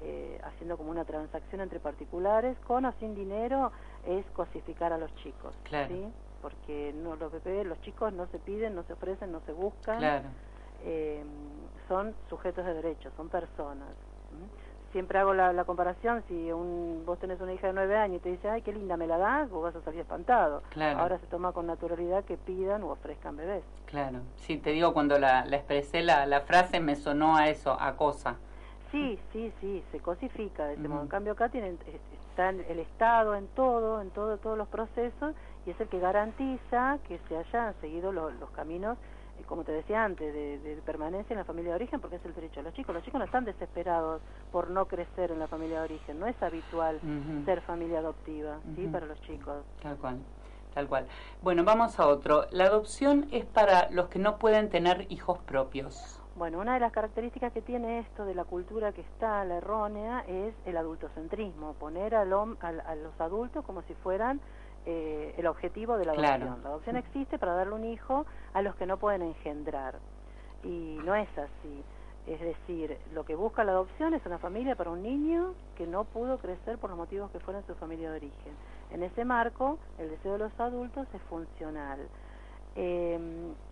eh, haciendo como una transacción entre particulares, con o sin dinero, es cosificar a los chicos. ¿sí? porque no los bebés, los chicos no se piden, no se ofrecen, no se buscan. Eh, son sujetos de derecho, son personas. Siempre hago la, comparación, si un, vos tenés una hija de nueve años y te dice, ay, qué linda, ¿me la das? Vos vas a salir espantado. Ahora se toma con naturalidad que pidan o ofrezcan bebés. Claro, sí, te digo, cuando la, la expresé, la, la frase me sonó a eso, a cosa. Sí, sí, sí, se cosifica de ese modo. En cambio acá tienen, está el Estado en todo, en todo, todos los procesos y es el que garantiza que se hayan seguido los caminos, eh, como te decía antes, de, permanencia en la familia de origen, porque es el derecho de los chicos. Los chicos no están desesperados por no crecer en la familia de origen, no es habitual ser familia adoptiva, ¿sí? Para los chicos. Tal cual. Tal cual. Bueno, vamos a otro. La adopción es para los que no pueden tener hijos propios. Bueno, una de las características que tiene esto de la cultura que está, la errónea, es el adultocentrismo, poner al, a los adultos como si fueran eh, el objetivo de la adopción. La adopción existe para darle un hijo a los que no pueden engendrar. Y no es así. Es decir, lo que busca la adopción es una familia para un niño que no pudo crecer por los motivos que fueron su familia de origen. En ese marco, el deseo de los adultos es funcional. Eh,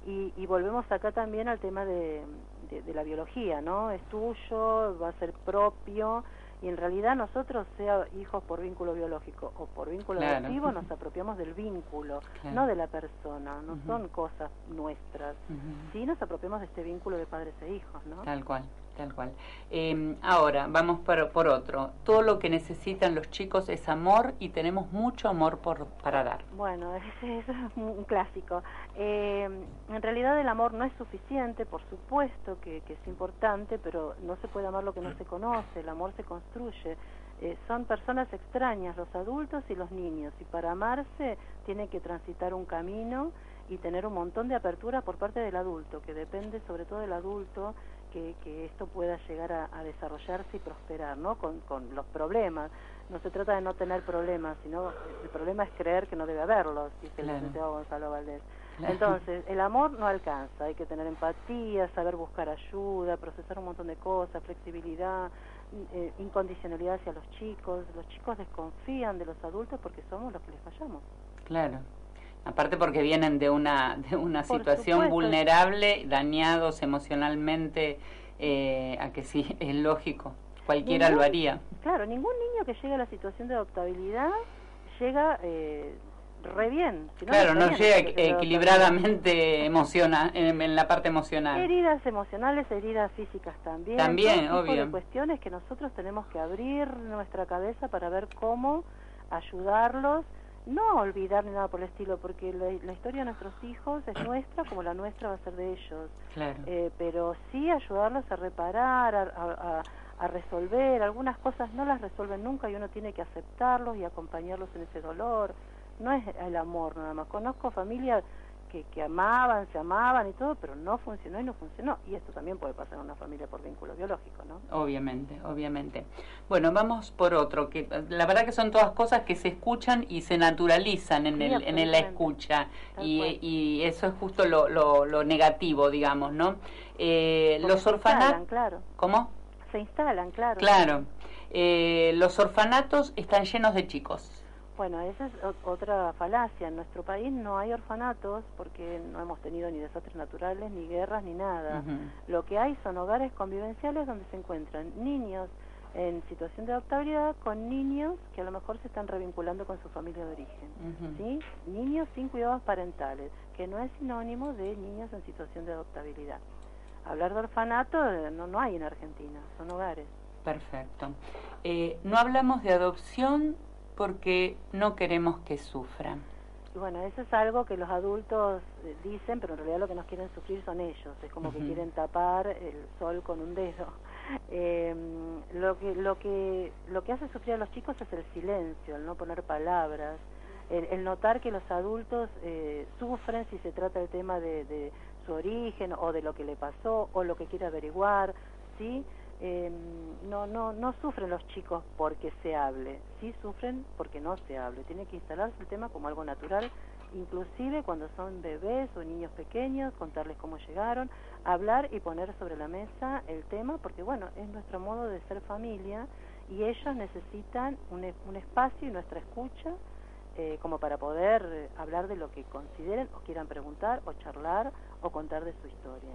y, volvemos acá también al tema de, de, la biología, ¿no? Es tuyo, va a ser propio, y en realidad nosotros, sea hijos por vínculo biológico o por vínculo adoptivo, nos apropiamos del vínculo, no de la persona, no son cosas nuestras. Sí nos apropiamos de este vínculo de padres e hijos, ¿no? Tal cual. Tal cual. Em, ahora, vamos por, por, otro. Todo lo que necesitan los chicos es amor y tenemos mucho amor por, para dar. Bueno, ese, es un clásico. Em, en realidad el amor no es suficiente, por supuesto que, que, es importante, pero no se puede amar lo que no se conoce, el amor se construye. Eh, son personas extrañas, los adultos y los niños, y para amarse tiene que transitar un camino y tener un montón de apertura por parte del adulto, que depende sobre todo del adulto que, que esto pueda llegar a, a desarrollarse y prosperar, ¿no? Con, con los problemas. No se trata de no tener problemas, sino el problema es creer que no debe haberlos, dice el Claro. licenciado Gonzalo Valdés. Claro. Entonces, el amor no alcanza, hay que tener empatía, saber buscar ayuda, procesar un montón de cosas, flexibilidad, eh, incondicionalidad hacia los chicos. Los chicos desconfían de los adultos porque somos los que les fallamos. Claro. Aparte porque vienen de una, de una Por situación supuesto. vulnerable, dañados emocionalmente, eh, a que sí, es lógico. Cualquiera Ningún- lo haría. Claro, ningún niño que llegue a la situación de adoptabilidad llega eh, re bien. Si Claro, no llega equilibradamente emociona, en, en la parte emocional. Heridas emocionales, heridas físicas también. También, todo tipo obvio. de cuestiones que nosotros tenemos que abrir nuestra cabeza para ver cómo ayudarlos. No olvidar ni nada por el estilo, porque la, la historia de nuestros hijos es nuestra como la nuestra va a ser de ellos. Claro. Eh, pero sí ayudarlos a reparar, a, a- a- a resolver. Algunas cosas no las resuelven nunca y uno tiene que aceptarlos y acompañarlos en ese dolor. No es el amor nada más. Conozco familias que, que amaban, se amaban y todo, pero no funcionó y no funcionó. Y esto también puede pasar en una familia por vínculo biológico, ¿no? Obviamente, obviamente. Bueno, vamos por otro, que la verdad que son todas cosas que se escuchan y se naturalizan en, Sí, el, en la escucha. Y, y eso es justo lo, lo, lo negativo, digamos, ¿no? Eh, los orfanatos... claro. ¿Cómo? Se instalan, claro. Claro. Eh, los orfanatos están llenos de chicos. Bueno, esa es otra falacia. En nuestro país no hay orfanatos porque no hemos tenido ni desastres naturales, ni guerras, ni nada. Lo que hay son hogares convivenciales donde se encuentran niños en situación de adoptabilidad con niños que a lo mejor se están revinculando con su familia de origen. ¿sí? Niños sin cuidados parentales, que no es sinónimo de niños en situación de adoptabilidad. Hablar de orfanato eh, no, no hay en Argentina, son hogares. Perfecto. Eh, no hablamos de adopción porque no queremos que sufran. Y bueno, eso es algo que los adultos eh, dicen, pero en realidad lo que nos quieren sufrir son ellos. Es como que quieren tapar el sol con un dedo. Eh, lo que lo que lo que hace sufrir a los chicos es el silencio, el no poner palabras, el, el notar que los adultos eh, sufren si se trata del tema de, de su origen o de lo que le pasó o lo que quiere averiguar, sí. Eh, no no no sufren los chicos porque se hable, sí sufren porque no se hable. Tiene que instalarse el tema como algo natural, inclusive cuando son bebés o niños pequeños, contarles cómo llegaron, hablar y poner sobre la mesa el tema, porque bueno, es nuestro modo de ser familia y ellos necesitan un, un espacio y nuestra escucha eh, como para poder eh, hablar de lo que consideren o quieran preguntar o charlar o contar de su historia.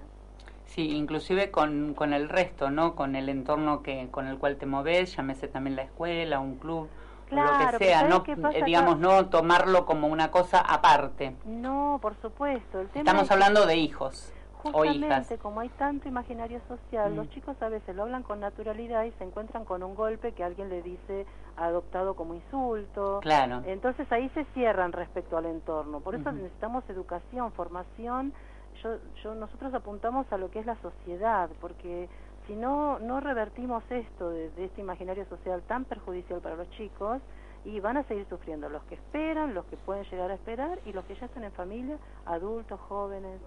Sí, inclusive con, con el resto, ¿no? Con el entorno que con el cual te moves, llámese también la escuela, un club, o lo que sea, no, digamos, no tomarlo como una cosa aparte. No, por supuesto. El tema Estamos es hablando de hijos o hijas. Como hay tanto imaginario social, Mm. los chicos a veces lo hablan con naturalidad y se encuentran con un golpe que alguien le dice adoptado como insulto. Claro. Entonces ahí se cierran respecto al entorno. Por eso necesitamos educación, formación. Yo, yo, nosotros apuntamos a lo que es la sociedad, porque si no, no revertimos esto de, de este imaginario social tan perjudicial para los chicos, y van a seguir sufriendo los que esperan, los que pueden llegar a esperar y los que ya están en familia, adultos, jóvenes.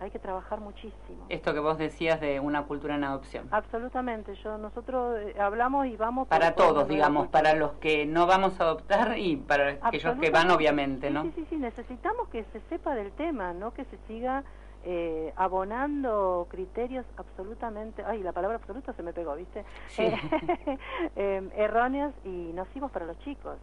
Hay que trabajar muchísimo. Esto que vos decías de una cultura en adopción. Absolutamente. Yo nosotros eh, hablamos y vamos Para todos, digamos, para los que no vamos a adoptar y para aquellos que van, obviamente, ¿no? Sí, sí, sí, necesitamos que se sepa del tema, no que se siga eh, abonando criterios absolutamente, ay, la palabra absoluta se me pegó, ¿viste? Sí. Eh, eh, erróneos y nocivos para los chicos.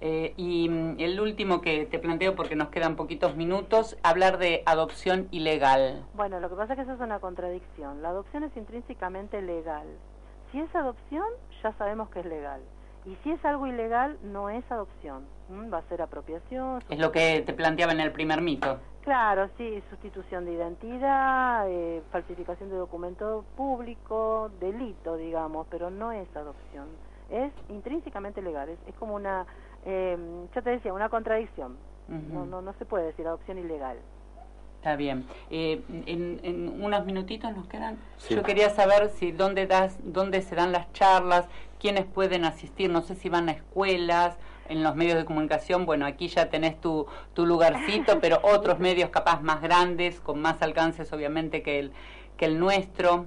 Eh, y mm, el último que te planteo, porque nos quedan poquitos minutos, hablar de adopción ilegal. Bueno, lo que pasa es que eso es una contradicción. La adopción es intrínsecamente legal. Si es adopción, ya sabemos que es legal. Y si es algo ilegal, no es adopción. Va a ser apropiación, Es lo que te planteaba en el primer mito. Claro, sí, sustitución de identidad, eh, falsificación de documento público, delito, digamos, pero no es adopción. Es intrínsecamente legal, es, es como una, eh, ya te decía, una contradicción. No, no, no se puede decir adopción ilegal. Está bien. Eh, en, en unos minutitos nos quedan. Sí. Yo quería saber si dónde das, dónde se dan las charlas, quiénes pueden asistir. No sé si van a escuelas, en los medios de comunicación. Bueno, aquí ya tenés tu, tu lugarcito, pero otros medios capaz más grandes, con más alcances, obviamente que el que el nuestro?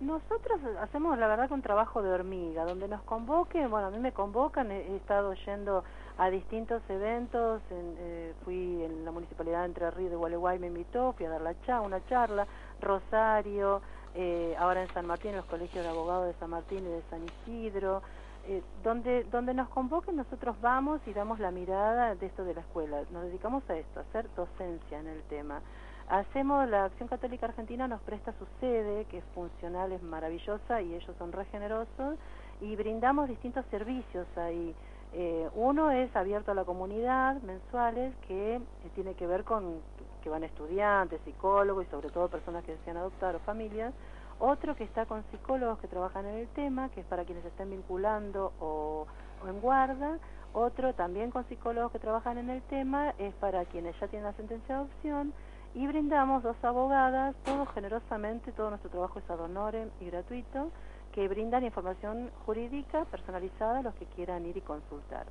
Nosotros hacemos la verdad que un trabajo de hormiga, donde nos convoquen, bueno, a mí me convocan, he, estado yendo a distintos eventos, eh, fui en la Municipalidad de Entre Ríos de Gualeguay, me invitó, fui a dar la cha una charla, Rosario, eh, ahora en San Martín, los colegios de abogados de San Martín y de San Isidro, eh, donde, donde nos convoquen nosotros vamos y damos la mirada de esto de la escuela, nos dedicamos a esto, a hacer docencia en el tema. Hacemos, la Acción Católica Argentina nos presta su sede, que es funcional, es maravillosa y ellos son re generosos, y brindamos distintos servicios ahí. Eh, uno es abierto a la comunidad, mensuales, que eh, tiene que ver con que van estudiantes, psicólogos y sobre todo personas que desean adoptar o familias. Otro que está con psicólogos que trabajan en el tema, que es para quienes estén vinculando o, en guarda. Otro también con psicólogos que trabajan en el tema, es para quienes ya tienen la sentencia de adopción y brindamos dos abogadas, todos generosamente, todo nuestro trabajo es ad honorem y gratuito, que brindan información jurídica personalizada a los que quieran ir y consultar.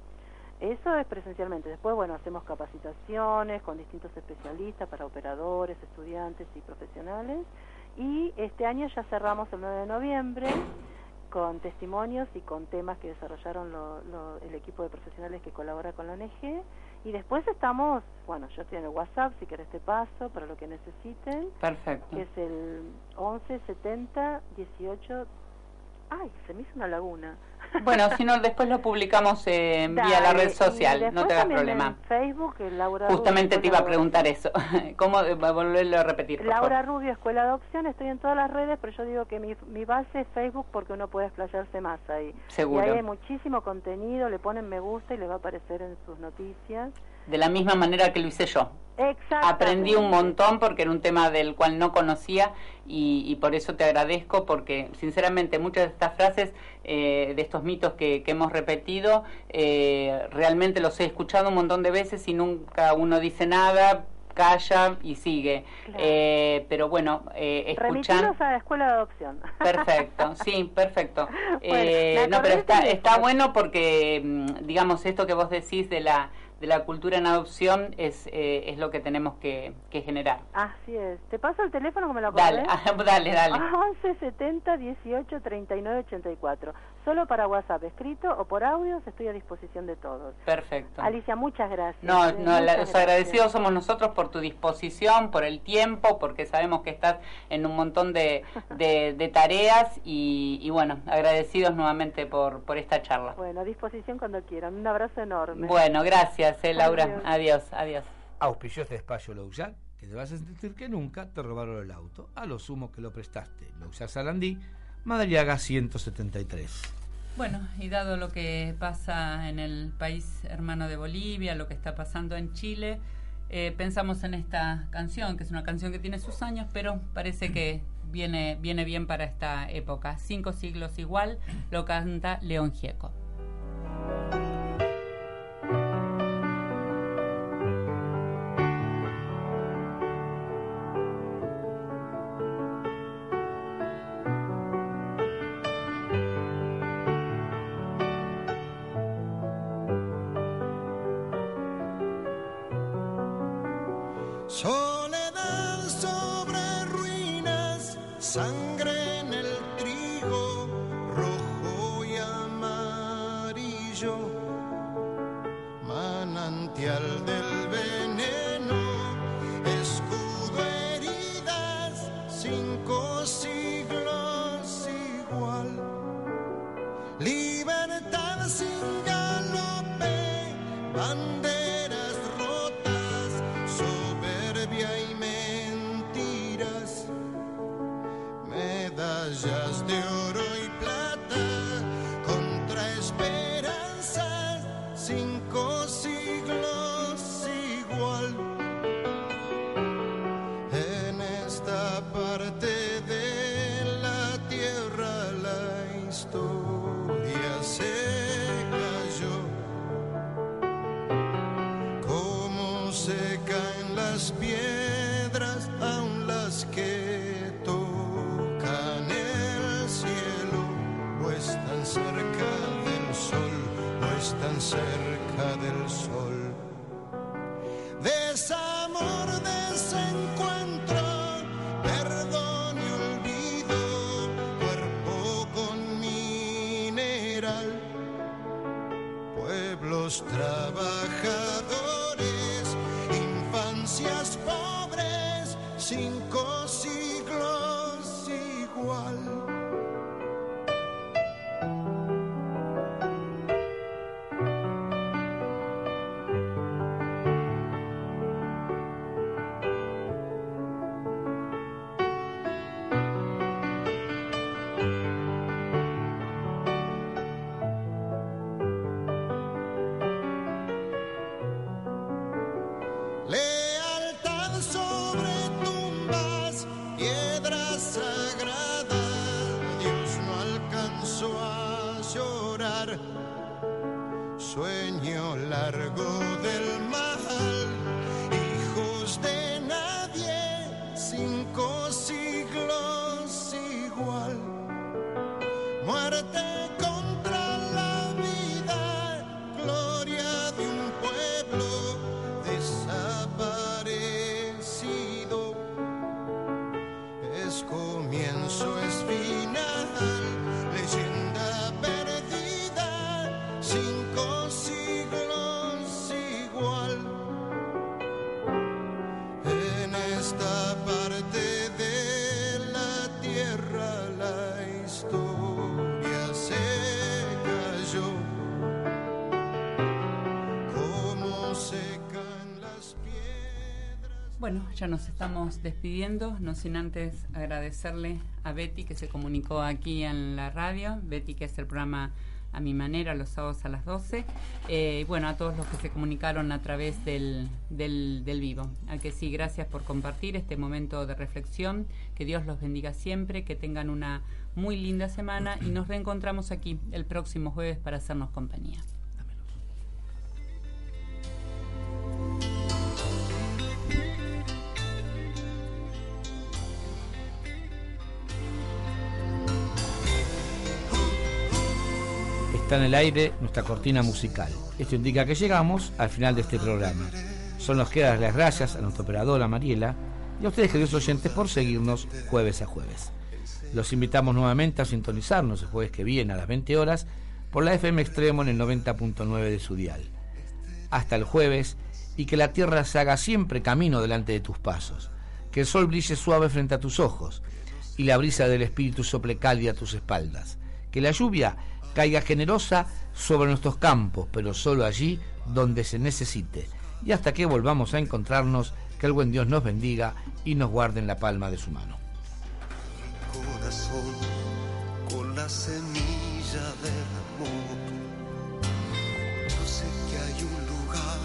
Eso es presencialmente. Después, bueno, hacemos capacitaciones con distintos especialistas para operadores, estudiantes y profesionales. Y este año ya cerramos el 9 de noviembre con testimonios y con temas que desarrollaron el equipo de profesionales que colabora con la ONG y después estamos, bueno, yo estoy en el WhatsApp, si querés te paso para lo que necesiten. Perfecto. Que es el 11 70 18 Ay, se me hizo una laguna. Bueno, si no, después lo publicamos eh, vía la red social, no te hagas problema. En Facebook, Laura Justamente te iba a preguntar eso. ¿Cómo volverlo a repetir? Laura Rubio, Escuela de Adopción. Estoy en todas las redes, pero yo digo que mi, mi base es Facebook porque uno puede explayarse más ahí. Seguro. Y ahí hay muchísimo contenido, le ponen me gusta y le va a aparecer en sus noticias de la misma manera que lo hice yo. Aprendí un montón porque era un tema del cual no conocía y, por eso te agradezco porque sinceramente muchas de estas frases, eh, de estos mitos que, hemos repetido, eh, realmente los he escuchado un montón de veces y nunca uno dice nada, calla y sigue. Eh, pero bueno, eh, a la escuela de adopción. Perfecto, sí, perfecto. no, pero está, está bueno porque, mm, digamos, esto que vos decís de la de la cultura en adopción es, eh, es lo que tenemos que, que, generar. Así es. ¿Te paso el teléfono que me lo acordé? Dale, dale, dale. 11 70 18 39 84. Solo para WhatsApp, escrito o por audios, estoy a disposición de todos. Perfecto. Alicia, muchas gracias. No, eh, no los agradecidos somos nosotros por tu disposición, por el tiempo, porque sabemos que estás en un montón de, de, tareas y, y, bueno, agradecidos nuevamente por, por esta charla. Bueno, a disposición cuando quieran. Un abrazo enorme. Bueno, gracias. Eh, Laura. Adiós, adiós. Auspició este espacio Lousar, que te vas a sentir que nunca te robaron el auto. A lo sumo que lo prestaste. Lousar Salandí, Madariaga 173. Bueno, y dado lo que pasa en el país hermano de Bolivia, lo que está pasando en Chile, eh, pensamos en esta canción, que es una canción que tiene sus años, pero parece que viene, viene bien para esta época. Cinco siglos igual, lo canta León Gieco. Desamor, desencuentro, perdón y ya nos estamos despidiendo, no sin antes agradecerle a Betty que se comunicó aquí en la radio. Betty que es el programa a mi manera los sábados a las 12. Eh, bueno, a todos los que se comunicaron a través del, del, del vivo. A que sí, gracias por compartir este momento de reflexión. Que Dios los bendiga siempre, que tengan una muy linda semana y nos reencontramos aquí el próximo jueves para hacernos compañía. Está en el aire nuestra cortina musical. Esto indica que llegamos al final de este programa. Son los que dar las gracias a nuestra operadora Mariela y a ustedes, queridos oyentes, por seguirnos jueves a jueves. Los invitamos nuevamente a sintonizarnos el jueves que viene a las 20 horas por la FM Extremo en el 90.9 de su dial. Hasta el jueves y que la tierra se haga siempre camino delante de tus pasos. Que el sol brille suave frente a tus ojos y la brisa del espíritu sople cálida a tus espaldas. Que la lluvia caiga generosa sobre nuestros campos, pero solo allí donde se necesite. Y hasta que volvamos a encontrarnos, que el buen Dios nos bendiga y nos guarde en la palma de su mano. corazón con la semilla del amor. Yo sé que hay un lugar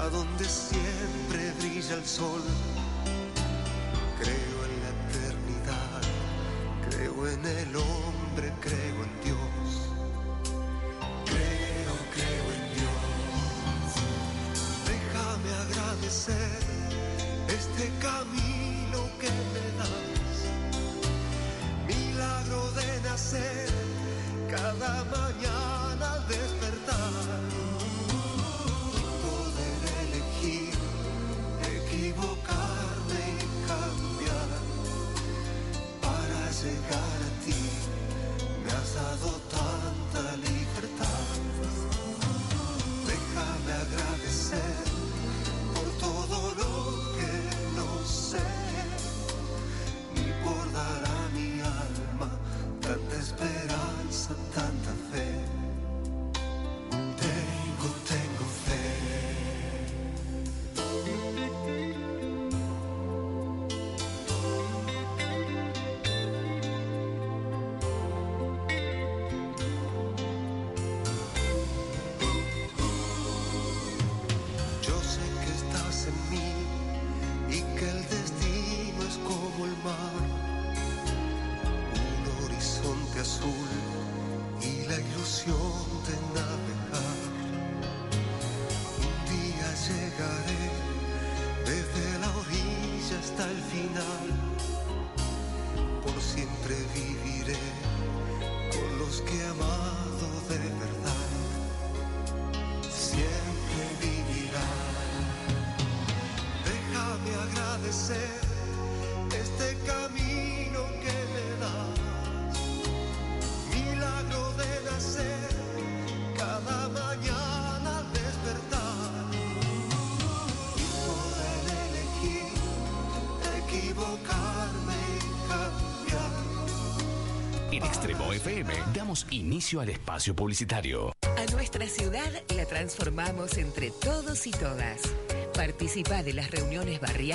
a donde siempre brilla el sol. Creo en la eternidad, creo en el hombre, creo en Dios. Agradecer este camino que me das. Milagro de nacer cada mañana Damos inicio al espacio publicitario. A nuestra ciudad la transformamos entre todos y todas. Participa de las reuniones barriales.